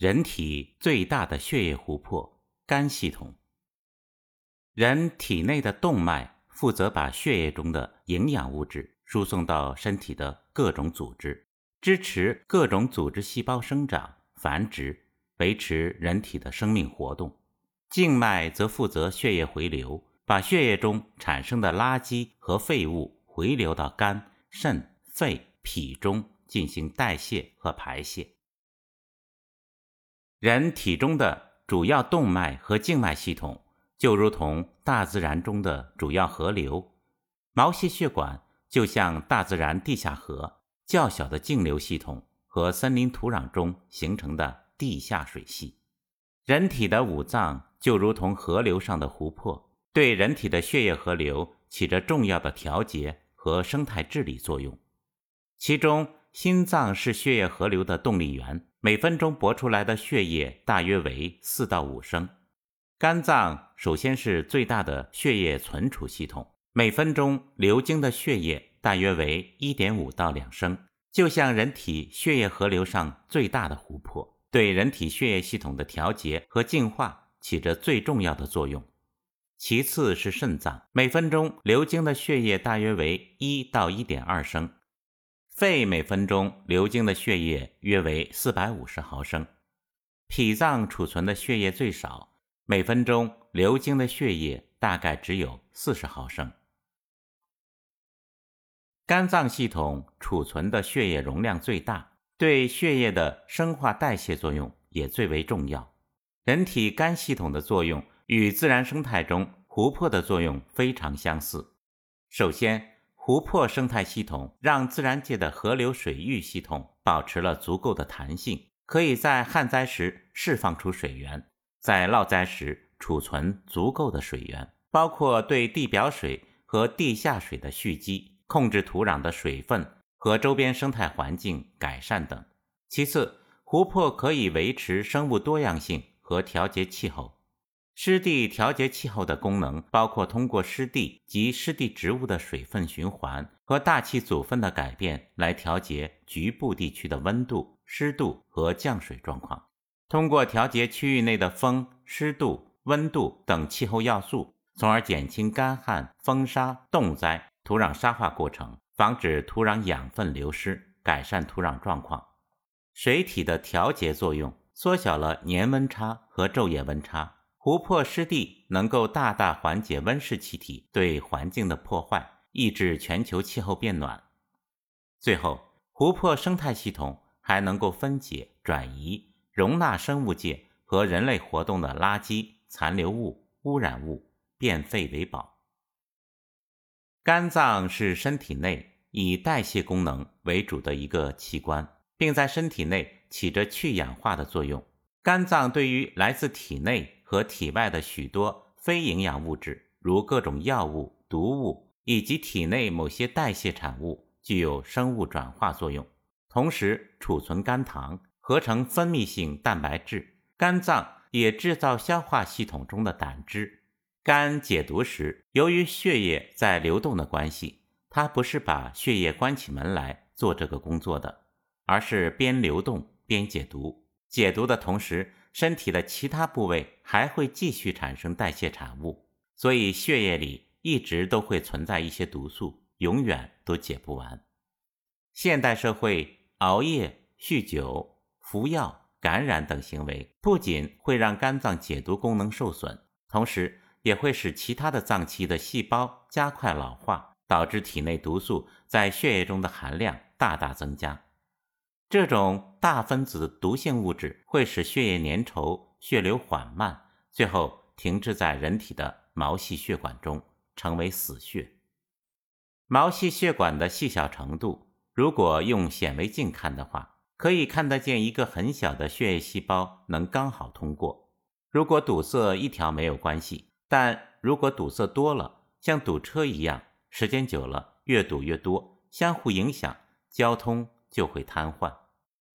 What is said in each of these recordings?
人体最大的血液湖泊——肝系统。人体内的动脉负责把血液中的营养物质输送到身体的各种组织，支持各种组织细胞生长、繁殖，维持人体的生命活动。静脉则负责血液回流，把血液中产生的垃圾和废物回流到肝、肾、肺、脾中进行代谢和排泄。人体中的主要动脉和静脉系统，就如同大自然中的主要河流，毛细血管就像大自然地下河较小的径流系统和森林土壤中形成的地下水系。人体的五脏就如同河流上的湖泊，对人体的血液河流起着重要的调节和生态治理作用。其中，心脏是血液河流的动力源。每分钟搏出来的血液大约为四到五升。肝脏首先是最大的血液存储系统，每分钟流经的血液大约为一点五到两升，就像人体血液河流上最大的湖泊，对人体血液系统的调节和净化起着最重要的作用。其次是肾脏，每分钟流经的血液大约为一到一点二升。肺每分钟流经的血液约为四百五十毫升，脾脏储存的血液最少，每分钟流经的血液大概只有四十毫升。肝脏系统储存的血液容量最大，对血液的生化代谢作用也最为重要。人体肝系统的作用与自然生态中湖泊的作用非常相似。首先，湖泊生态系统让自然界的河流水域系统保持了足够的弹性，可以在旱灾时释放出水源，在涝灾时储存足够的水源，包括对地表水和地下水的蓄积、控制土壤的水分和周边生态环境改善等。其次，湖泊可以维持生物多样性和调节气候。湿地调节气候的功能包括通过湿地及湿地植物的水分循环和大气组分的改变来调节局部地区的温度、湿度和降水状况；通过调节区域内的风、湿度、温度等气候要素，从而减轻干旱、风沙、冻灾、土壤沙化过程，防止土壤养分流失，改善土壤状况。水体的调节作用缩小了年温差和昼夜温差。湖泊湿地能够大大缓解温室气体对环境的破坏，抑制全球气候变暖。最后，湖泊生态系统还能够分解、转移、容纳生物界和人类活动的垃圾、残留物、污染物，变废为宝。肝脏是身体内以代谢功能为主的一个器官，并在身体内起着去氧化的作用。肝脏对于来自体内和体外的许多非营养物质，如各种药物、毒物以及体内某些代谢产物，具有生物转化作用，同时储存肝糖，合成分泌性蛋白质。肝脏也制造消化系统中的胆汁。肝解毒时，由于血液在流动的关系，它不是把血液关起门来做这个工作的，而是边流动边解毒。解毒的同时，身体的其他部位还会继续产生代谢产物，所以血液里一直都会存在一些毒素，永远都解不完。现代社会熬夜、酗酒、服药、感染等行为，不仅会让肝脏解毒功能受损，同时也会使其他的脏器的细胞加快老化，导致体内毒素在血液中的含量大大增加。这种大分子毒性物质会使血液粘稠、血流缓慢，最后停滞在人体的毛细血管中，成为死血。毛细血管的细小程度，如果用显微镜看的话，可以看得见一个很小的血液细胞能刚好通过。如果堵塞一条没有关系，但如果堵塞多了，像堵车一样，时间久了越堵越多，相互影响，交通就会瘫痪。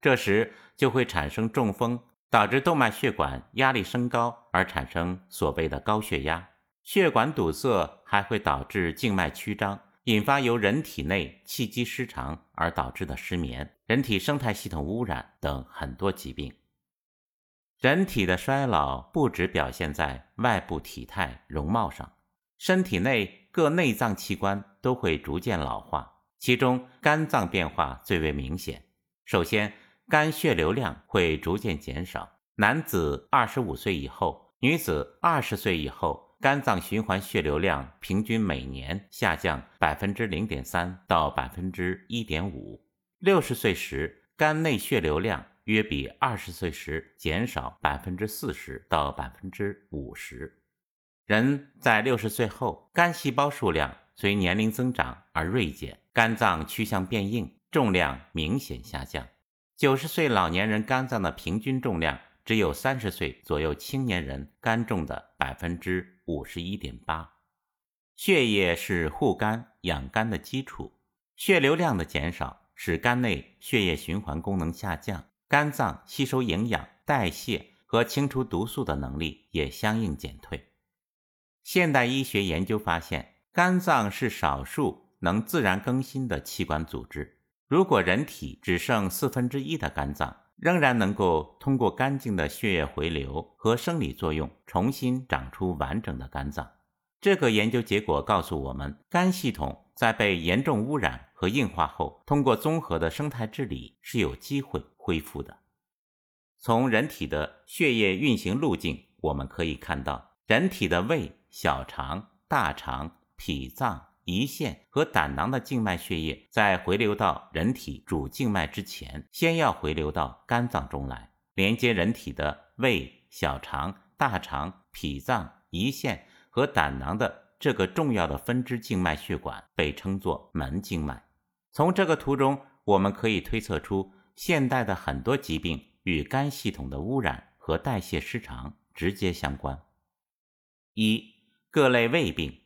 这时就会产生中风，导致动脉血管压力升高，而产生所谓的高血压。血管堵塞还会导致静脉曲张，引发由人体内气机失常而导致的失眠、人体生态系统污染等很多疾病。人体的衰老不只表现在外部体态容貌上，身体内各内脏器官都会逐渐老化，其中肝脏变化最为明显。首先，肝血流量会逐渐减少，男子二十五岁以后，女子二十岁以后，肝脏循环血流量平均每年下降百分之零点三到百分之一点五。六十岁时，肝内血流量。约比二十岁时减少百分之四十到百分之五十。人在六十岁后，肝细胞数量随年龄增长而锐减，肝脏趋向变硬，重量明显下降。九十岁老年人肝脏的平均重量只有三十岁左右青年人肝重的百分之五十一点八。血液是护肝养肝的基础，血流量的减少使肝内血液循环功能下降。肝脏吸收营养、代谢和清除毒素的能力也相应减退。现代医学研究发现，肝脏是少数能自然更新的器官组织。如果人体只剩四分之一的肝脏，仍然能够通过干净的血液回流和生理作用，重新长出完整的肝脏。这个研究结果告诉我们，肝系统在被严重污染和硬化后，通过综合的生态治理是有机会。恢复的。从人体的血液运行路径，我们可以看到，人体的胃、小肠、大肠、脾脏、胰腺和胆囊的静脉血液，在回流到人体主静脉之前，先要回流到肝脏中来。连接人体的胃、小肠、大肠、脾脏、胰腺和胆囊的这个重要的分支静脉血管，被称作门静脉。从这个图中，我们可以推测出。现代的很多疾病与肝系统的污染和代谢失常直接相关。一、各类胃病，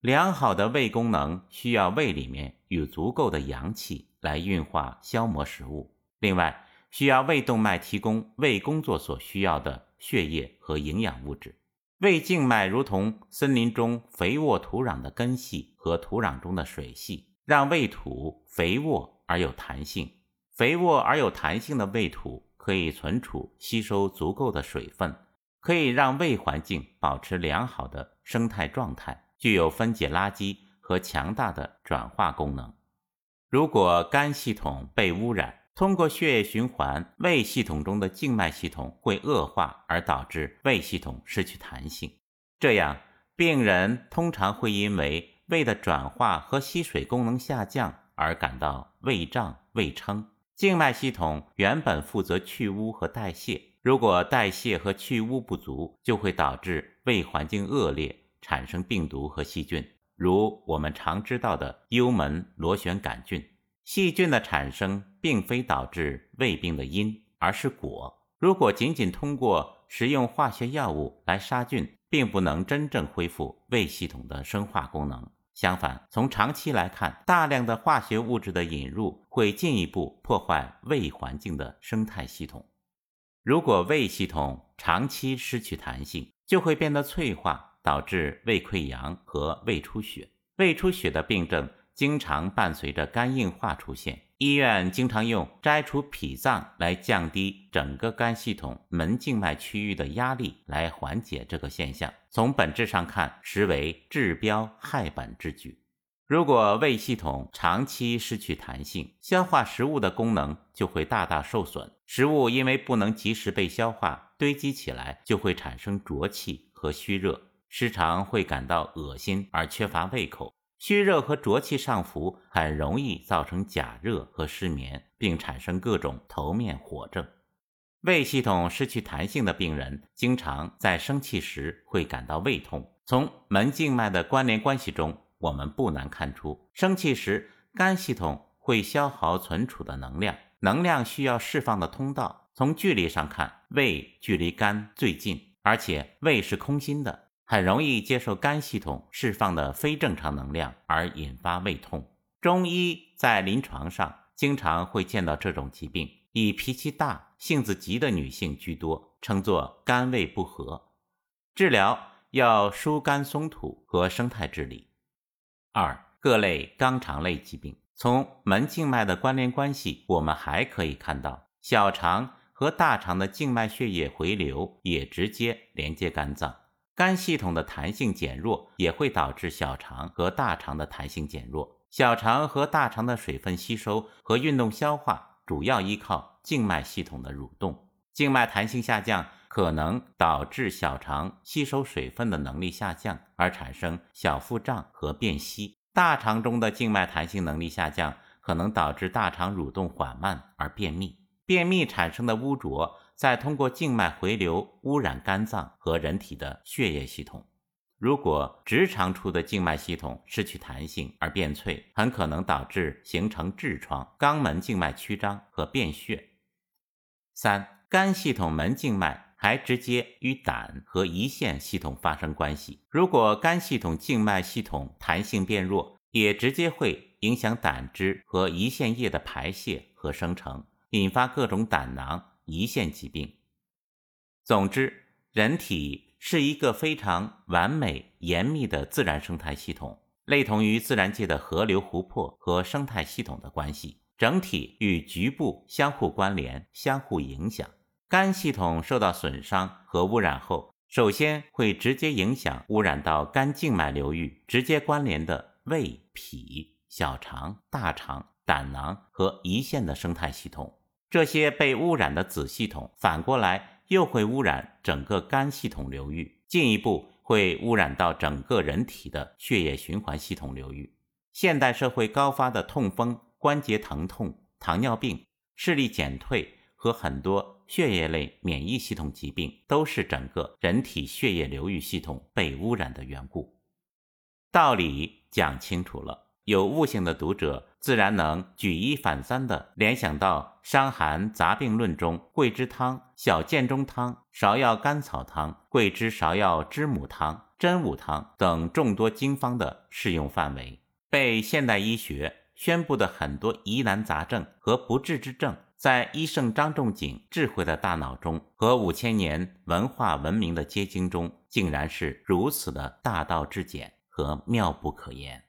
良好的胃功能需要胃里面有足够的阳气来运化消磨食物，另外需要胃动脉提供胃工作所需要的血液和营养物质。胃静脉如同森林中肥沃土壤的根系和土壤中的水系，让胃土肥沃而有弹性。肥沃而有弹性的胃土可以存储、吸收足够的水分，可以让胃环境保持良好的生态状态，具有分解垃圾和强大的转化功能。如果肝系统被污染，通过血液循环，胃系统中的静脉系统会恶化，而导致胃系统失去弹性。这样，病人通常会因为胃的转化和吸水功能下降而感到胃胀、胃撑。静脉系统原本负责去污和代谢，如果代谢和去污不足，就会导致胃环境恶劣，产生病毒和细菌，如我们常知道的幽门螺旋杆菌。细菌的产生并非导致胃病的因，而是果。如果仅仅通过食用化学药物来杀菌，并不能真正恢复胃系统的生化功能。相反，从长期来看，大量的化学物质的引入会进一步破坏胃环境的生态系统。如果胃系统长期失去弹性，就会变得脆化，导致胃溃疡和胃出血。胃出血的病症经常伴随着肝硬化出现。医院经常用摘除脾脏来降低整个肝系统门静脉区域的压力，来缓解这个现象。从本质上看，实为治标害本之举。如果胃系统长期失去弹性，消化食物的功能就会大大受损。食物因为不能及时被消化，堆积起来就会产生浊气和虚热，时常会感到恶心而缺乏胃口。虚热和浊气上浮，很容易造成假热和失眠，并产生各种头面火症。胃系统失去弹性的病人，经常在生气时会感到胃痛。从门静脉的关联关系中，我们不难看出，生气时肝系统会消耗存储的能量，能量需要释放的通道。从距离上看，胃距离肝最近，而且胃是空心的。很容易接受肝系统释放的非正常能量而引发胃痛。中医在临床上经常会见到这种疾病，以脾气大、性子急的女性居多，称作肝胃不和。治疗要疏肝松土和生态治理。二、各类肛肠类疾病，从门静脉的关联关系，我们还可以看到小肠。和大肠的静脉血液回流也直接连接肝脏。肝系统的弹性减弱也会导致小肠和大肠的弹性减弱。小肠和大肠的水分吸收和运动消化主要依靠静脉系统的蠕动。静脉弹性下降可能导致小肠吸收水分的能力下降，而产生小腹胀和便稀。大肠中的静脉弹性能力下降。可能导致大肠蠕动缓慢而便秘，便秘产生的污浊再通过静脉回流污染肝脏和人体的血液系统。如果直肠处的静脉系统失去弹性而变脆，很可能导致形成痔疮、肛门静脉曲张和便血。三、肝系统门静脉还直接与胆和胰腺系统发生关系。如果肝系统静脉系统弹性变弱，也直接会。影响胆汁和胰腺液的排泄和生成，引发各种胆囊、胰腺疾病。总之，人体是一个非常完美、严密的自然生态系统，类同于自然界的河流、湖泊和生态系统的关系，整体与局部相互关联、相互影响。肝系统受到损伤和污染后，首先会直接影响污染到肝静脉流域直接关联的胃、脾。小肠、大肠、胆囊和胰腺的生态系统，这些被污染的子系统反过来又会污染整个肝系统流域，进一步会污染到整个人体的血液循环系统流域。现代社会高发的痛风、关节疼痛、糖尿病、视力减退和很多血液类免疫系统疾病，都是整个人体血液流域系统被污染的缘故。道理讲清楚了。有悟性的读者自然能举一反三地联想到《伤寒杂病论》中桂枝汤、小建中汤、芍药甘草汤、桂枝芍药知母汤、真武汤等众多经方的适用范围。被现代医学宣布的很多疑难杂症和不治之症，在医圣张仲景智慧的大脑中和五千年文化文明的结晶中，竟然是如此的大道至简和妙不可言。